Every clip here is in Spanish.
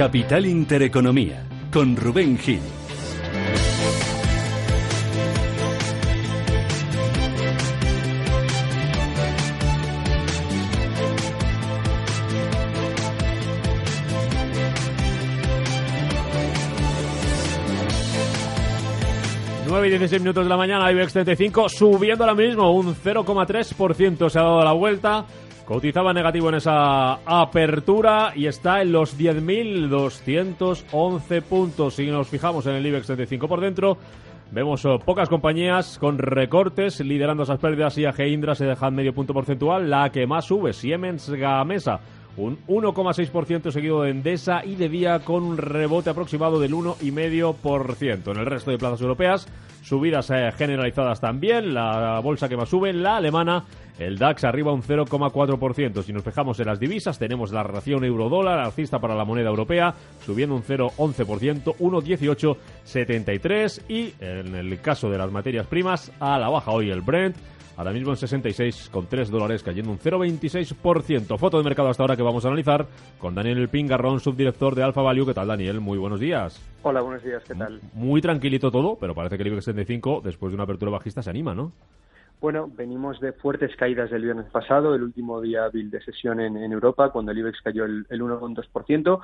Capital Intereconomía, con Rubén Gil. Y 16 minutos de la mañana, IBEX 35 subiendo ahora mismo un 0,3%. Se ha dado la vuelta. Cotizaba negativo en esa apertura y está en los 10.211 puntos. Si nos fijamos en el IBEX 35 por dentro, vemos oh, pocas compañías con recortes liderando esas pérdidas. IAG Indra se deja medio punto porcentual. La que más sube, Siemens Gamesa, un 1,6% seguido de Endesa y de Día con un rebote aproximado del 1,5%. En el resto de plazas europeas, subidas eh, generalizadas también. La bolsa que más sube, la alemana, el DAX arriba un 0,4%. Si nos fijamos en las divisas, tenemos la relación euro-dólar alcista para la moneda europea, subiendo un 0,11%, 1,1873. Y en el caso de las materias primas, a la baja hoy el Brent. Ahora mismo en 66,3 dólares, cayendo un 0,26%. Foto de mercado hasta ahora que vamos a analizar con Daniel Pingarrón, subdirector de Alfa Value. ¿Qué tal, Daniel? Muy buenos días. Hola, buenos días, ¿qué tal? Muy tranquilito todo, pero parece que el IBEX 35, después de una apertura bajista, se anima, ¿no? Bueno, venimos de fuertes caídas del viernes pasado, el último día hábil de sesión en, en Europa, cuando el IBEX cayó el, el 1,2%.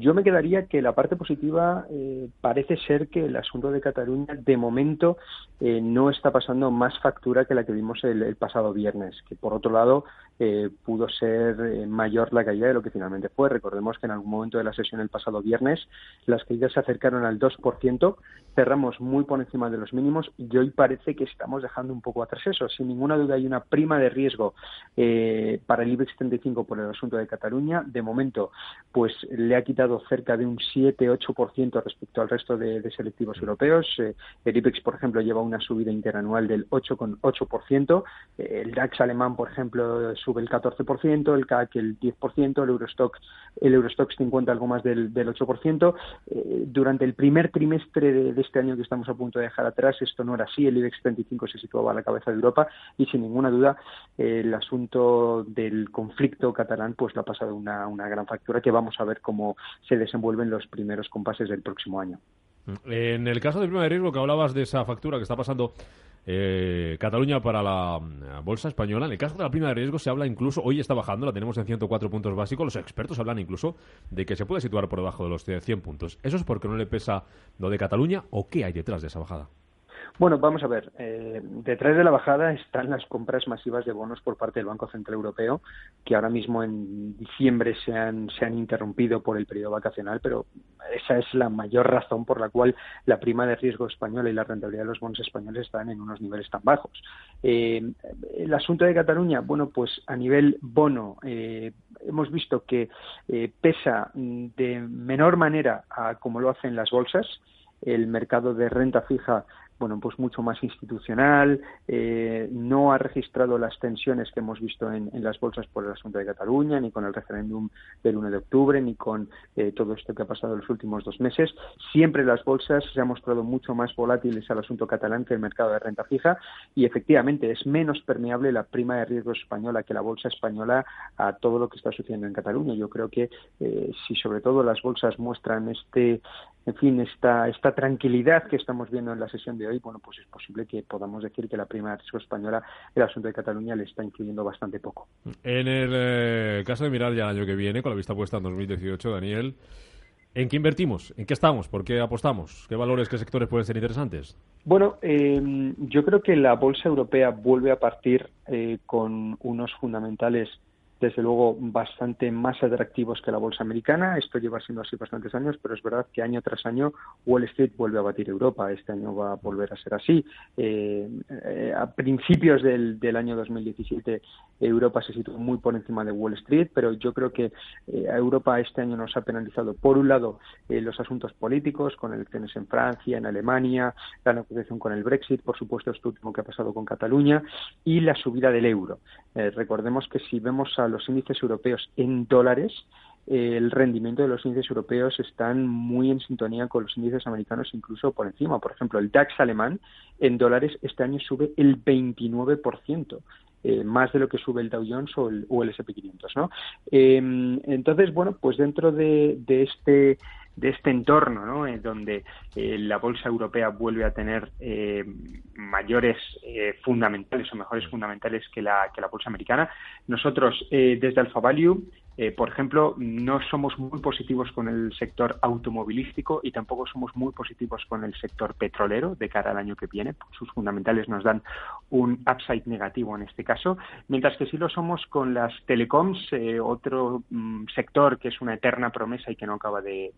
Yo me quedaría que la parte positiva eh, parece ser que el asunto de Cataluña de momento eh, no está pasando más factura que la que vimos el, pasado viernes, que por otro lado eh, pudo ser eh, mayor la caída de lo que finalmente fue. Recordemos que en algún momento de la sesión el pasado viernes las caídas se acercaron al 2%, cerramos muy por encima de los mínimos y hoy parece que estamos dejando un poco atrás eso. Sin ninguna duda hay una prima de riesgo eh, para el IBEX 35 por el asunto de Cataluña. De momento, pues le ha quitado cerca de un 7-8% respecto al resto de, de selectivos europeos. Eh, el IBEX, por ejemplo, lleva una subida interanual del 8,8%. Eh, el DAX alemán, por ejemplo, sube el 14%, el CAC el 10%, el Eurostock, el Eurostock 50 algo más del, del 8%. Eh, durante el primer trimestre de, de, este año que estamos a punto de dejar atrás, esto no era así. El IBEX 35 se situaba a la cabeza de Europa y sin ninguna duda el asunto del conflicto catalán pues le ha pasado una, una gran factura que vamos a ver cómo se desenvuelven los primeros compases del próximo año. En el caso del primer riesgo que hablabas de esa factura que está pasando eh, Cataluña para la mm, bolsa española, en el caso de la prima de riesgo se habla incluso, hoy está bajando, la tenemos en 104 puntos básicos, los expertos hablan incluso de que se puede situar por debajo de los 100 puntos. ¿Eso es porque no le pesa lo de Cataluña o qué hay detrás de esa bajada? Bueno, vamos a ver. Eh, detrás de la bajada están las compras masivas de bonos por parte del Banco Central Europeo, que ahora mismo en diciembre se han, se han interrumpido por el periodo vacacional, pero esa es la mayor razón por la cual la prima de riesgo española y la rentabilidad de los bonos españoles están en unos niveles tan bajos. Eh, el asunto de Cataluña, bueno, pues a nivel bono, eh, hemos visto que eh, pesa de menor manera a como lo hacen las bolsas. El mercado de renta fija bueno, pues mucho más institucional, eh, no ha registrado las tensiones que hemos visto en, las bolsas por el asunto de Cataluña, ni con el referéndum del 1 de octubre, ni con eh, todo esto que ha pasado en los últimos dos meses. Siempre las bolsas se han mostrado mucho más volátiles al asunto catalán que el mercado de renta fija y efectivamente es menos permeable la prima de riesgo española que la bolsa española a todo lo que está sucediendo en Cataluña. Yo creo que eh, si sobre todo las bolsas muestran este en fin, esta, esta tranquilidad que estamos viendo en la sesión de hoy, bueno, pues es posible que podamos decir que la prima de riesgo española, el asunto de Cataluña, le está influyendo bastante poco. En el eh, caso de mirar ya el año que viene, con la vista puesta en 2018, Daniel, ¿en qué invertimos? ¿En qué estamos? ¿Por qué apostamos? ¿Qué valores, qué sectores pueden ser interesantes? Bueno, eh, yo creo que la bolsa europea vuelve a partir eh, con unos fundamentales desde luego bastante más atractivos que la bolsa americana. Esto lleva siendo así bastantes años, pero es verdad que año tras año Wall Street vuelve a batir Europa. Este año va a volver a ser así. Eh, eh, a principios del, del, año 2017 Europa se situó muy por encima de Wall Street, pero yo creo que eh, a Europa este año nos ha penalizado, por un lado, los asuntos políticos, con elecciones en Francia, en Alemania, la negociación con el Brexit, por supuesto, esto último que ha pasado con Cataluña, y la subida del euro. recordemos que si vemos a los índices europeos en dólares, el rendimiento de los índices europeos están muy en sintonía con los índices americanos, incluso por encima. Por ejemplo, el DAX alemán en dólares este año sube el 29%. Eh, más de lo que sube el Dow Jones o el, SP500, ¿no? Em, entonces, bueno, pues dentro de, este de este entorno, ¿no? En donde eh, la bolsa europea vuelve a tener eh, mayores fundamentales o mejores fundamentales que la, que la bolsa americana. Nosotros, desde Alpha Value, eh, por ejemplo, no somos muy positivos con el sector automovilístico y tampoco somos muy positivos con el sector petrolero de cara al año que viene. Sus fundamentales nos dan un upside negativo en este caso, mientras que sí lo somos con las telecoms, eh, otro mm, sector que es una eterna promesa y que no acaba de,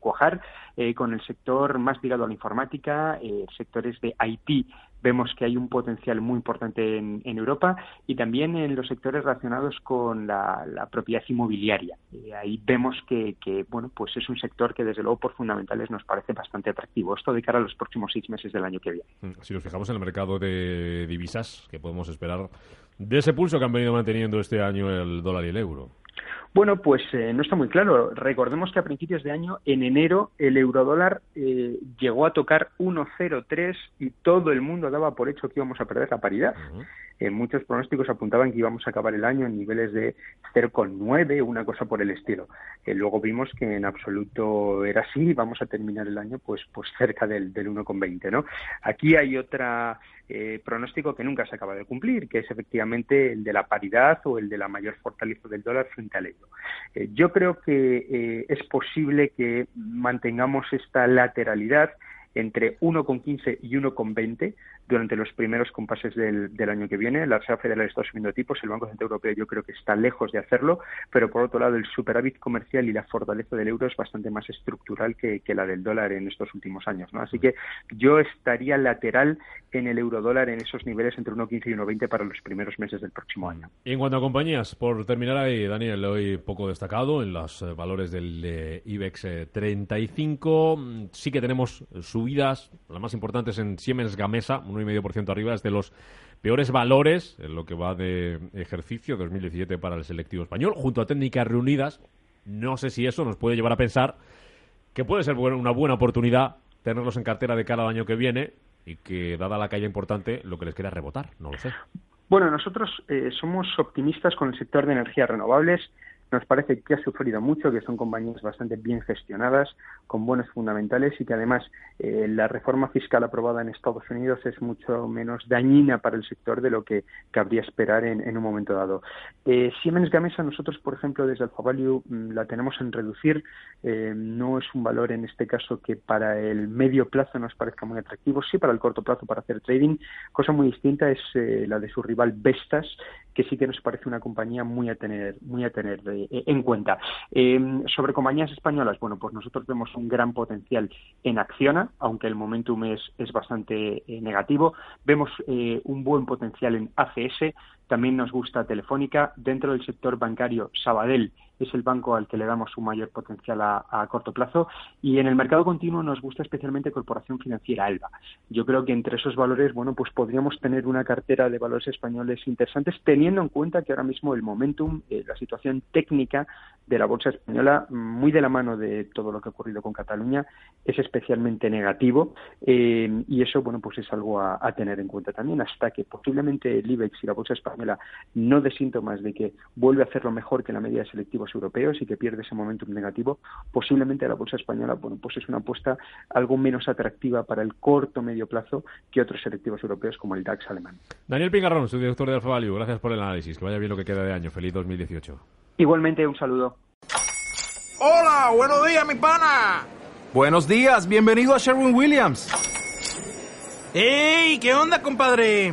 cuajar, eh, con el sector más ligado a la informática, sectores de IT vemos que hay un potencial muy importante en, Europa y también en los sectores relacionados con la, propiedad inmobiliaria. Eh, ahí vemos que, bueno, pues es un sector que desde luego por fundamentales nos parece bastante atractivo. Esto de cara a los próximos seis meses del año que viene. Mm, si nos fijamos en el mercado de divisas, ¿qué podemos esperar de ese pulso que han venido manteniendo este año el dólar y el euro? Bueno, pues eh, no está muy claro. Recordemos que a principios de año, en enero, el eurodólar eh, llegó a tocar 1,03 y todo el mundo daba por hecho que íbamos a perder la paridad. Eh, muchos pronósticos apuntaban que íbamos a acabar el año en niveles de 0,9, una cosa por el estilo. luego vimos que en absoluto era así y vamos a terminar el año pues, pues cerca del, del 1,20. ¿no? Aquí hay otra eh, pronóstico que nunca se acaba de cumplir, que es efectivamente el de la paridad o el de la mayor fortaleza del dólar frente al euro. Eh, yo creo que eh, es posible que mantengamos esta lateralidad entre 1,15 y 1,20 durante los primeros compases del, año que viene. La Reserva Federal está subiendo tipos, el Banco Central Europeo yo creo que está lejos de hacerlo, pero por otro lado el superávit comercial y la fortaleza del euro es bastante más estructural que, la del dólar en estos últimos años. ¿no? Así que yo estaría lateral en el euro dólar en esos niveles entre 1,15 y 1,20 para los primeros meses del próximo año. Y en cuanto a compañías, por terminar ahí, Daniel, hoy poco destacado en los eh, valores del eh, IBEX 35, eh, mm, sí que tenemos subidas, las más importantes en Siemens Gamesa, ciento arriba, es de los peores valores en lo que va de ejercicio 2017 para el selectivo español, junto a técnicas reunidas. No sé si eso nos puede llevar a pensar que puede ser una buena oportunidad tenerlos en cartera de cara al año que viene y que, dada la calle importante, lo que les queda es rebotar. No lo sé. Bueno, nosotros eh, somos optimistas con el sector de energías renovables. Nos parece que ha sufrido mucho, que son compañías bastante bien gestionadas, con buenos fundamentales y que además eh, la reforma fiscal aprobada en Estados Unidos es mucho menos dañina para el sector de lo que cabría esperar en, un momento dado. Eh, Siemens Gamesa, nosotros, por ejemplo, desde Alpha Value mm, la tenemos en reducir. Eh, no es un valor en este caso que para el medio plazo nos parezca muy atractivo, sí para el corto plazo para hacer trading. Cosa muy distinta es la de su rival Vestas, que sí que nos parece una compañía muy a tener, muy a tener en cuenta. sobre compañías españolas, bueno, pues nosotros vemos un gran potencial en Acciona, aunque el momentum es, es bastante eh, negativo. Vemos eh, un buen potencial en ACS, también nos gusta Telefónica. Dentro del sector bancario, Sabadell es el banco al que le damos un mayor potencial a, corto plazo. Y en el mercado continuo nos gusta especialmente Corporación Financiera Alba. Yo creo que entre esos valores, bueno, pues podríamos tener una cartera de valores españoles interesantes, teniendo en cuenta que ahora mismo el momentum, eh, la situación técnica de la bolsa española, muy de la mano de todo lo que ha ocurrido con Cataluña, es especialmente negativo. Eh, y eso, bueno, pues es algo a, a tener en cuenta también, hasta que posiblemente el IBEX y la bolsa española no dé síntomas de que vuelve a hacerlo mejor que la media de selectivos europeos y que pierde ese momentum negativo, posiblemente la bolsa española, bueno, pues es una apuesta algo menos atractiva para el corto medio plazo que otros selectivos europeos como el DAX alemán. Daniel Pingarrón, su director de Alfa Value, gracias por el análisis. Que vaya bien lo que queda de año. Feliz 2018. Igualmente, un saludo. Hola, buenos días, mi pana. Buenos días, bienvenido a Sherwin Williams. ¡Ey! ¿Qué onda, compadre?